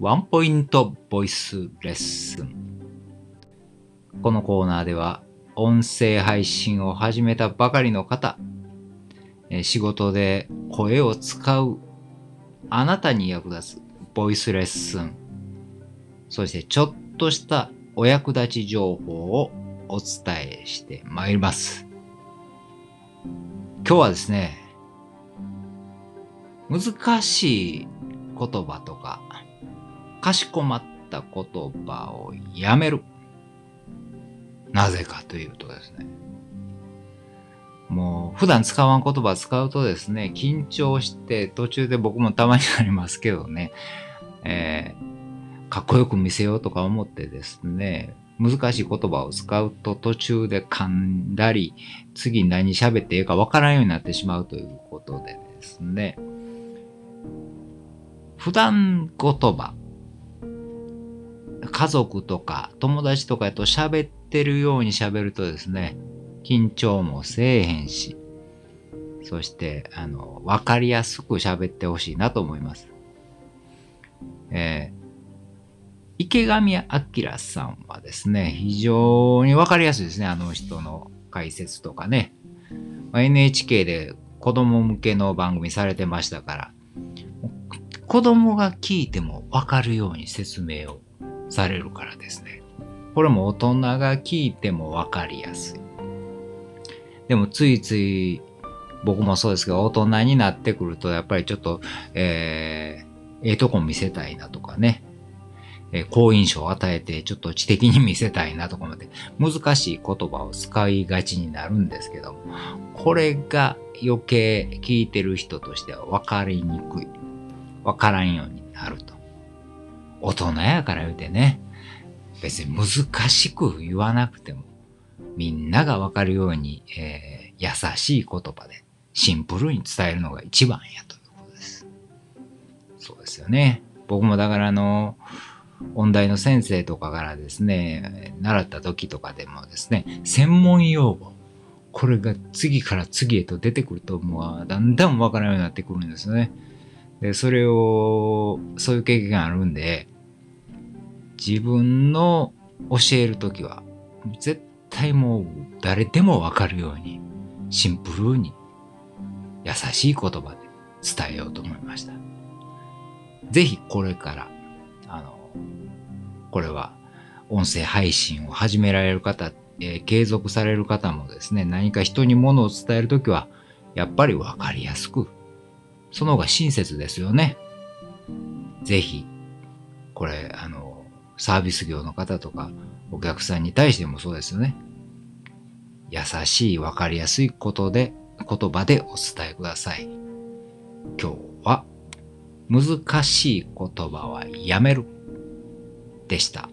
ワンポイントボイスレッスン。このコーナーでは音声配信を始めたばかりの方、仕事で声を使うあなたに役立つボイスレッスン、そしてちょっとしたお役立ち情報をお伝えしてまいります。今日はですね、難しい言葉とか、かしこまった言葉をやめる。なぜかというとですね、もう普段使わん言葉使うとですね、緊張して途中で僕もたまにありますけどね、えー、かっこよく見せようとか思ってですね、難しい言葉を使うと途中で噛んだり、次何喋っていいかわからんようになってしまうということでですね、普段言葉、家族とか友達とかと喋ってるように喋るとですね、緊張もせえへんし、そして、あの、わかりやすく喋ってほしいなと思います。えー池上彰さんはですね、非常にわかりやすいですね、あの人の解説とかね。ま NHK で子供向けの番組されてましたから、子供が聞いてもわかるように説明をされるからですね。これも大人が聞いてもわかりやすい。でもついつい僕もそうですけど、大人になってくると、やっぱりちょっと、えー、ええとこ見せたいなとかね。え好印象を与えて、ちょっと知的に見せたいなとかまで、難しい言葉を使いがちになるんですけども、これが余計聞いてる人としては分かりにくい。分からんように。大人やから言うてね、別に難しく言わなくても、みんなが分かるように、えー、優しい言葉でシンプルに伝えるのが一番やということです。そうですよね。僕もだからあの、音大の先生とかからですね、習った時とかでもですね、専門用語、これが次から次へと出てくると、もうだんだんわからないようになってくるんですよね。で、それを、そういう経験があるんで、自分の教える時は、絶対もう誰でもわかるように、シンプルに、優しい言葉で伝えようと思いました。ぜひこれからあのこれは音声配信を始められる方、えー、継続される方もですね、何か人に物を伝えるときは、やっぱりわかりやすく、その方が親切ですよね。ぜひ、これ、あの、サービス業の方とか、お客さんに対してもそうですよね。優しい、わかりやすいことで、言葉でお伝えください。今日は、難しい言葉はやめる。でした。